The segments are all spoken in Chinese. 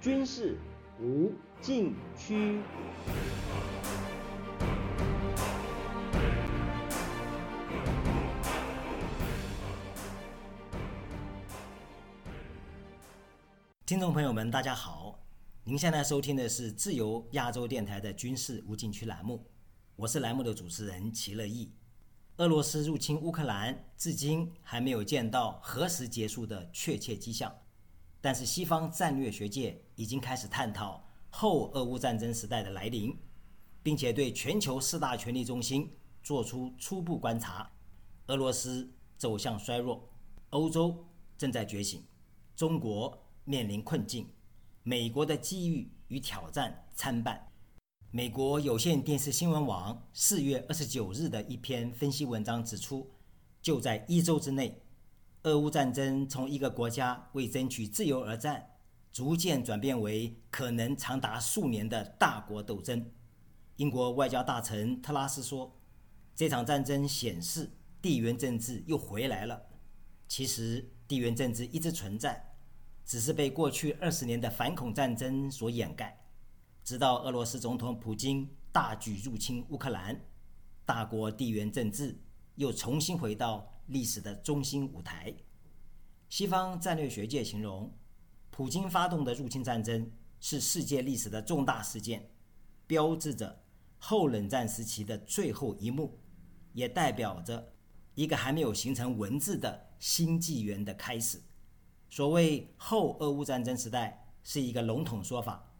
军事无禁区。听众朋友们，大家好！您现在收听的是自由亚洲电台的军事无禁区栏目，我是栏目的主持人齐乐意。俄罗斯入侵乌克兰，至今还没有见到何时结束的确切迹象。但是，西方战略学界已经开始探讨后俄乌战争时代的来临，并且对全球四大权力中心做出初步观察：俄罗斯走向衰弱，欧洲正在觉醒，中国。面临困境，美国的机遇与挑战参半。美国有线电视新闻网四月二十九日的一篇分析文章指出，就在一周之内，俄乌战争从一个国家为争取自由而战，逐渐转变为可能长达数年的大国斗争。英国外交大臣特拉斯说：“这场战争显示地缘政治又回来了。其实，地缘政治一直存在。”只是被过去二十年的反恐战争所掩盖，直到俄罗斯总统普京大举入侵乌克兰，大国地缘政治又重新回到历史的中心舞台。西方战略学界形容，普京发动的入侵战争是世界历史的重大事件，标志着后冷战时期的最后一幕，也代表着一个还没有形成文字的新纪元的开始。所谓后俄乌战争时代是一个笼统说法，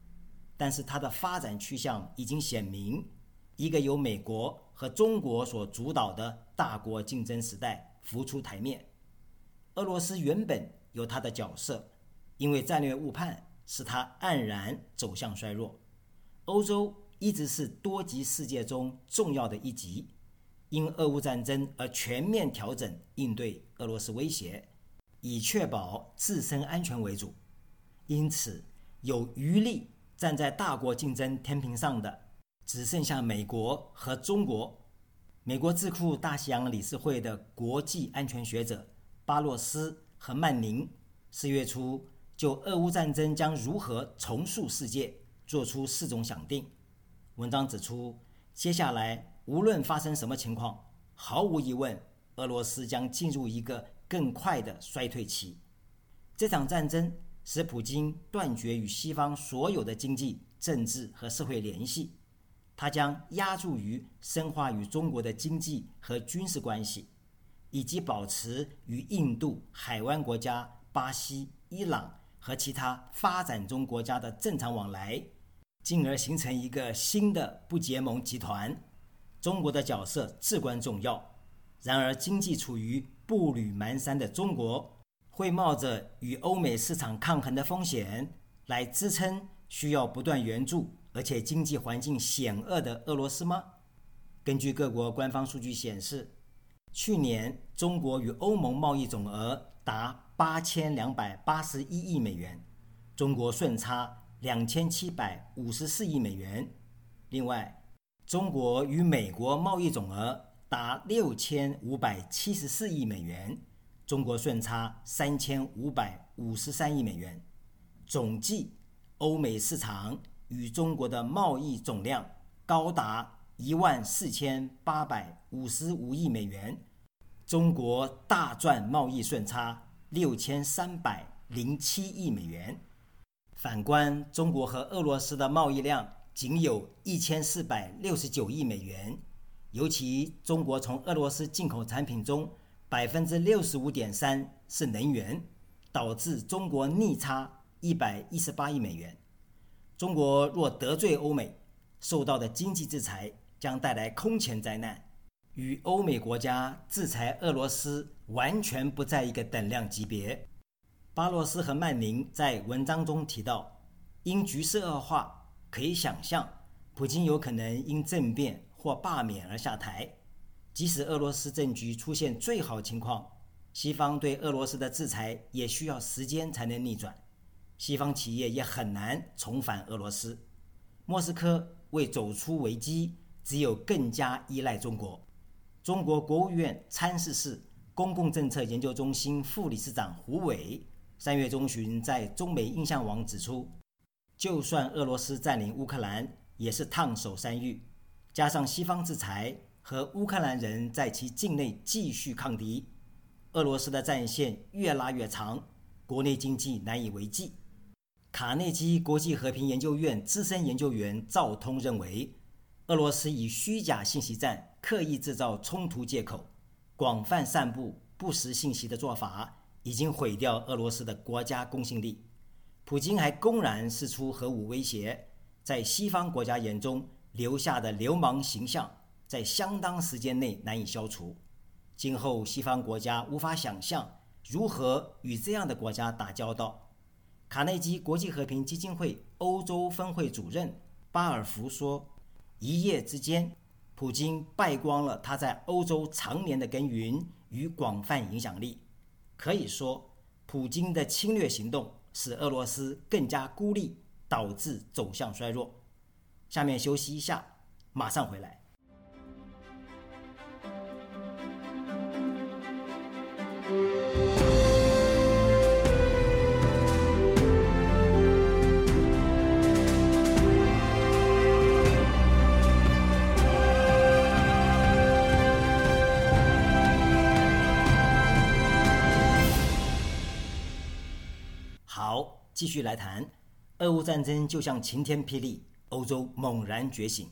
但是它的发展趋向已经显明，一个由美国和中国所主导的大国竞争时代浮出台面。俄罗斯原本有它的角色，因为战略误判使它黯然走向衰弱。欧洲一直是多极世界中重要的一极，因俄乌战争而全面调整应对俄罗斯威胁。以确保自身安全为主，因此有余力站在大国竞争天平上的，只剩下美国和中国。美国智库大西洋理事会的国际安全学者巴洛斯和曼宁四月初就俄乌战争将如何重塑世界做出四种想定。文章指出，接下来无论发生什么情况，毫无疑问，俄罗斯将进入一个。更快的衰退期，这场战争使普京断绝与西方所有的经济、政治和社会联系，它将压注于深化与中国的经济和军事关系，以及保持与印度、海湾国家、巴西、伊朗和其他发展中国家的正常往来，进而形成一个新的不结盟集团。中国的角色至关重要，然而经济处于。步履蹒跚的中国会冒着与欧美市场抗衡的风险来支撑需要不断援助而且经济环境险恶的俄罗斯吗？根据各国官方数据显示，去年中国与欧盟贸易总额达八千两百八十一亿美元，中国顺差两千七百五十四亿美元。另外，中国与美国贸易总额。达六千五百七十四亿美元，中国顺差三千五百五十三亿美元，总计欧美市场与中国的贸易总量高达一万四千八百五十五亿美元，中国大赚贸易顺差六千三百零七亿美元。反观中国和俄罗斯的贸易量仅有一千四百六十九亿美元。尤其中国从俄罗斯进口产品中，百分之六十五点三是能源，导致中国逆差一百一十八亿美元。中国若得罪欧美，受到的经济制裁将带来空前灾难，与欧美国家制裁俄罗斯完全不在一个等量级别。巴洛斯和曼宁在文章中提到，因局势恶化，可以想象，普京有可能因政变。或罢免而下台，即使俄罗斯政局出现最好情况，西方对俄罗斯的制裁也需要时间才能逆转，西方企业也很难重返俄罗斯。莫斯科为走出危机，只有更加依赖中国。中国国务院参事室公共政策研究中心副理事长胡伟三月中旬在中美印象网指出，就算俄罗斯占领乌克兰，也是烫手山芋。加上西方制裁和乌克兰人在其境内继续抗敌，俄罗斯的战线越拉越长，国内经济难以为继。卡内基国际和平研究院资深研究员赵通认为，俄罗斯以虚假信息战刻意制造冲突借口，广泛散布不实信息的做法，已经毁掉俄罗斯的国家公信力。普京还公然释出核武威胁，在西方国家眼中。留下的流氓形象，在相当时间内难以消除。今后西方国家无法想象如何与这样的国家打交道。卡内基国际和平基金会欧洲分会主任巴尔福说：“一夜之间，普京败光了他在欧洲常年的耕耘与广泛影响力。可以说，普京的侵略行动使俄罗斯更加孤立，导致走向衰弱。”下面休息一下，马上回来。好，继续来谈，俄乌战争就像晴天霹雳。欧洲猛然觉醒。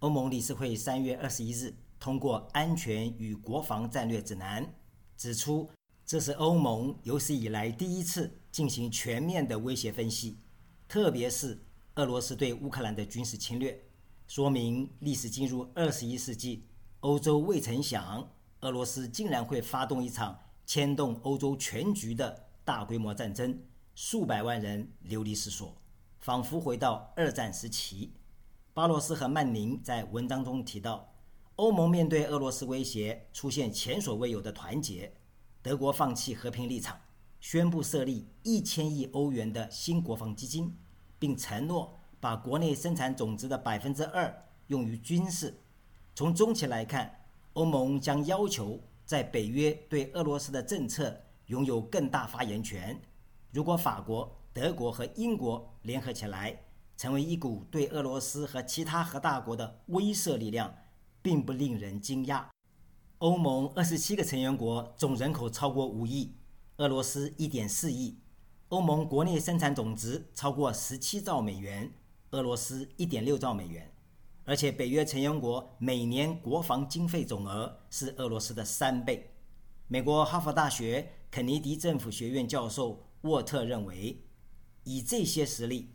欧盟理事会三月二十一日通过《安全与国防战略指南》，指出这是欧盟有史以来第一次进行全面的威胁分析，特别是俄罗斯对乌克兰的军事侵略，说明历史进入二十一世纪，欧洲未曾想俄罗斯竟然会发动一场牵动欧洲全局的大规模战争，数百万人流离失所。仿佛回到二战时期，巴罗斯和曼宁在文章中提到，欧盟面对俄罗斯威胁出现前所未有的团结。德国放弃和平立场，宣布设立一千亿欧元的新国防基金，并承诺把国内生产总值的百分之二用于军事。从中期来看，欧盟将要求在北约对俄罗斯的政策拥有更大发言权。如果法国，德国和英国联合起来，成为一股对俄罗斯和其他核大国的威慑力量，并不令人惊讶。欧盟二十七个成员国总人口超过五亿，俄罗斯一点四亿。欧盟国内生产总值超过十七兆美元，俄罗斯一点六兆美元。而且北约成员国每年国防经费总额是俄罗斯的三倍。美国哈佛大学肯尼迪政府学院教授沃特认为。以这些实力，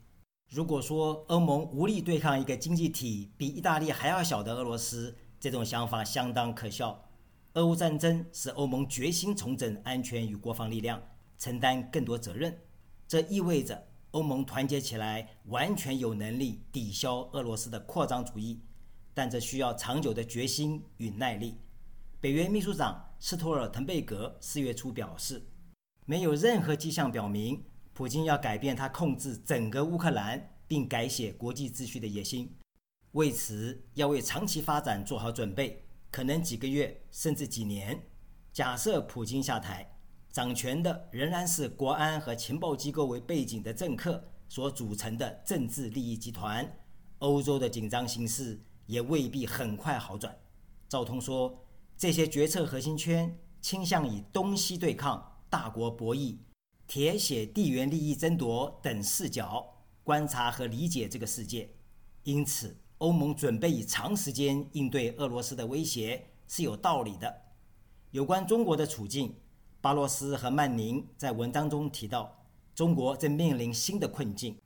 如果说欧盟无力对抗一个经济体比意大利还要小的俄罗斯，这种想法相当可笑。俄乌战争使欧盟决心重整安全与国防力量，承担更多责任。这意味着欧盟团结起来，完全有能力抵消俄罗斯的扩张主义，但这需要长久的决心与耐力。北约秘书长斯托尔滕贝格四月初表示，没有任何迹象表明。普京要改变他控制整个乌克兰并改写国际秩序的野心，为此要为长期发展做好准备，可能几个月甚至几年。假设普京下台，掌权的仍然是国安和情报机构为背景的政客所组成的政治利益集团，欧洲的紧张形势也未必很快好转。赵通说，这些决策核心圈倾向以东西对抗、大国博弈。铁血地缘利益争夺等视角观察和理解这个世界，因此欧盟准备以长时间应对俄罗斯的威胁是有道理的。有关中国的处境，巴洛斯和曼宁在文章中提到，中国正面临新的困境。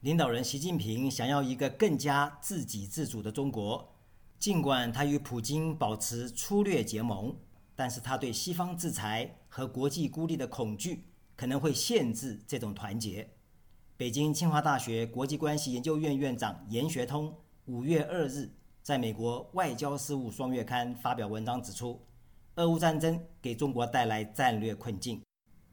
领导人习近平想要一个更加自给自足的中国，尽管他与普京保持粗略结盟，但是他对西方制裁和国际孤立的恐惧。可能会限制这种团结。北京清华大学国际关系研究院院长严学通五月二日在美国外交事务双月刊发表文章指出，俄乌战争给中国带来战略困境。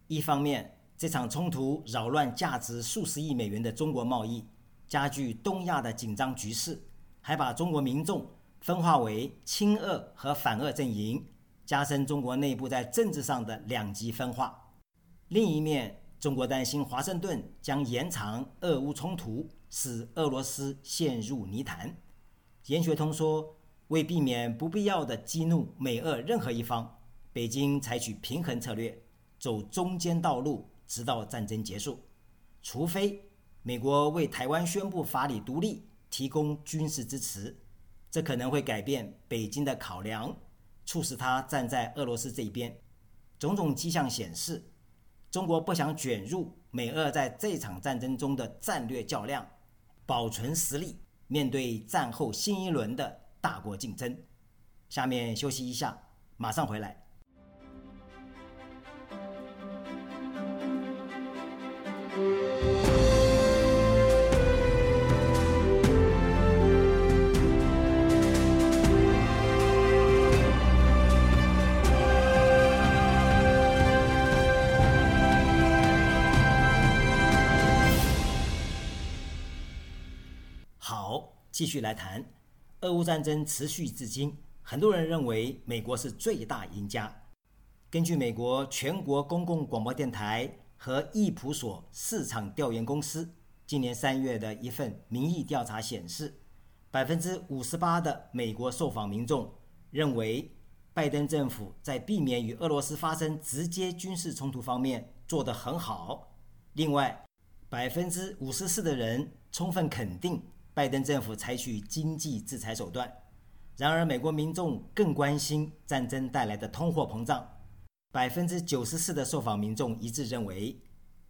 一方面，这场冲突扰乱价值数十亿美元的中国贸易，加剧东亚的紧张局势，还把中国民众分化为亲俄和反俄阵营，加深中国内部在政治上的两极分化。另一面，中国担心华盛顿将延长俄乌冲突，使俄罗斯陷入泥潭。严学通说，为避免不必要的激怒美俄任何一方，北京采取平衡策略，走中间道路，直到战争结束。除非美国为台湾宣布法理独立提供军事支持，这可能会改变北京的考量，促使他站在俄罗斯这一边。种种迹象显示。中国不想卷入美俄在这场战争中的战略较量，保存实力，面对战后新一轮的大国竞争。下面休息一下，马上回来。继续来谈，俄乌战争持续至今，很多人认为美国是最大赢家。根据美国全国公共广播电台和易普所市场调研公司今年三月的一份民意调查显示，百分之五十八的美国受访民众认为，拜登政府在避免与俄罗斯发生直接军事冲突方面做得很好。另外，百分之五十四的人充分肯定。拜登政府采取经济制裁手段，然而美国民众更关心战争带来的通货膨胀。百分之九十四的受访民众一致认为，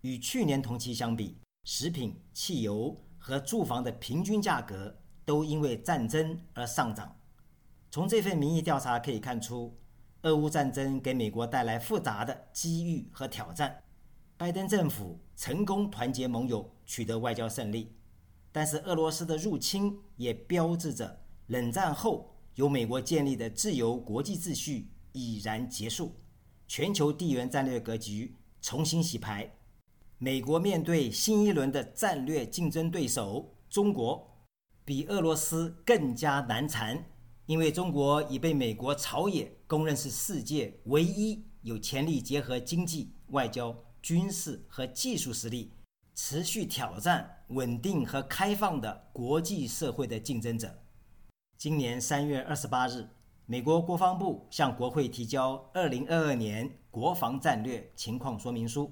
与去年同期相比，食品、汽油和住房的平均价格都因为战争而上涨。从这份民意调查可以看出，俄乌战争给美国带来复杂的机遇和挑战。拜登政府成功团结盟友，取得外交胜利。但是，俄罗斯的入侵也标志着冷战后由美国建立的自由国际秩序已然结束，全球地缘战略格局重新洗牌。美国面对新一轮的战略竞争对手中国，比俄罗斯更加难缠，因为中国已被美国朝野公认是世界唯一有潜力结合经济、外交、军事和技术实力。持续挑战稳定和开放的国际社会的竞争者。今年三月二十八日，美国国防部向国会提交二零二二年国防战略情况说明书，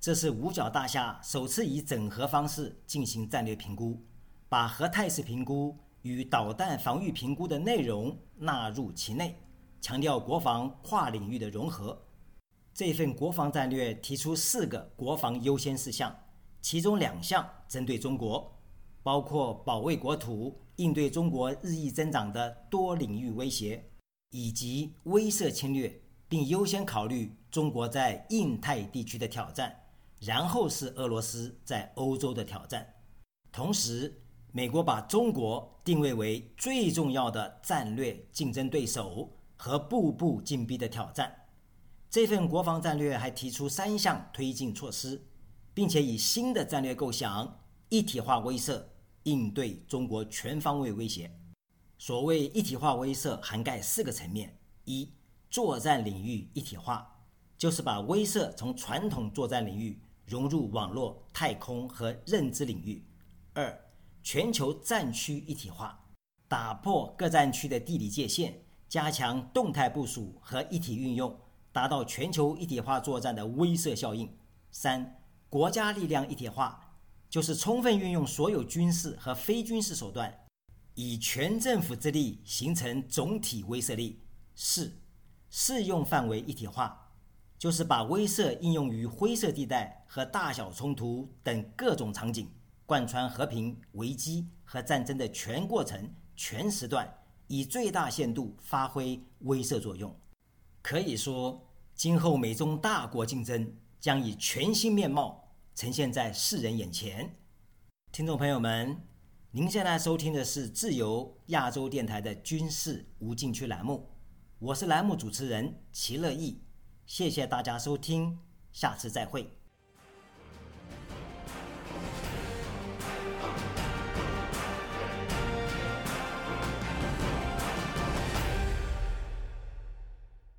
这是五角大厦首次以整合方式进行战略评估，把核态势评估与导弹防御评估的内容纳入其内，强调国防跨领域的融合。这份国防战略提出四个国防优先事项。其中两项针对中国，包括保卫国土、应对中国日益增长的多领域威胁，以及威慑侵略，并优先考虑中国在印太地区的挑战，然后是俄罗斯在欧洲的挑战。同时，美国把中国定位为最重要的战略竞争对手和步步紧逼的挑战。这份国防战略还提出三项推进措施。并且以新的战略构想一体化威慑应对中国全方位威胁。所谓一体化威慑，涵盖四个层面：一、作战领域一体化，就是把威慑从传统作战领域融入网络、太空和认知领域；二、全球战区一体化，打破各战区的地理界限，加强动态部署和一体运用，达到全球一体化作战的威慑效应；三、国家力量一体化，就是充分运用所有军事和非军事手段，以全政府之力形成总体威慑力。四、适用范围一体化，就是把威慑应用于灰色地带和大小冲突等各种场景，贯穿和平、危机和战争的全过程、全时段，以最大限度发挥威慑作用。可以说，今后美中大国竞争。将以全新面貌呈现在世人眼前。听众朋友们，您现在收听的是自由亚洲电台的军事无禁区栏目，我是栏目主持人齐乐意，谢谢大家收听，下次再会。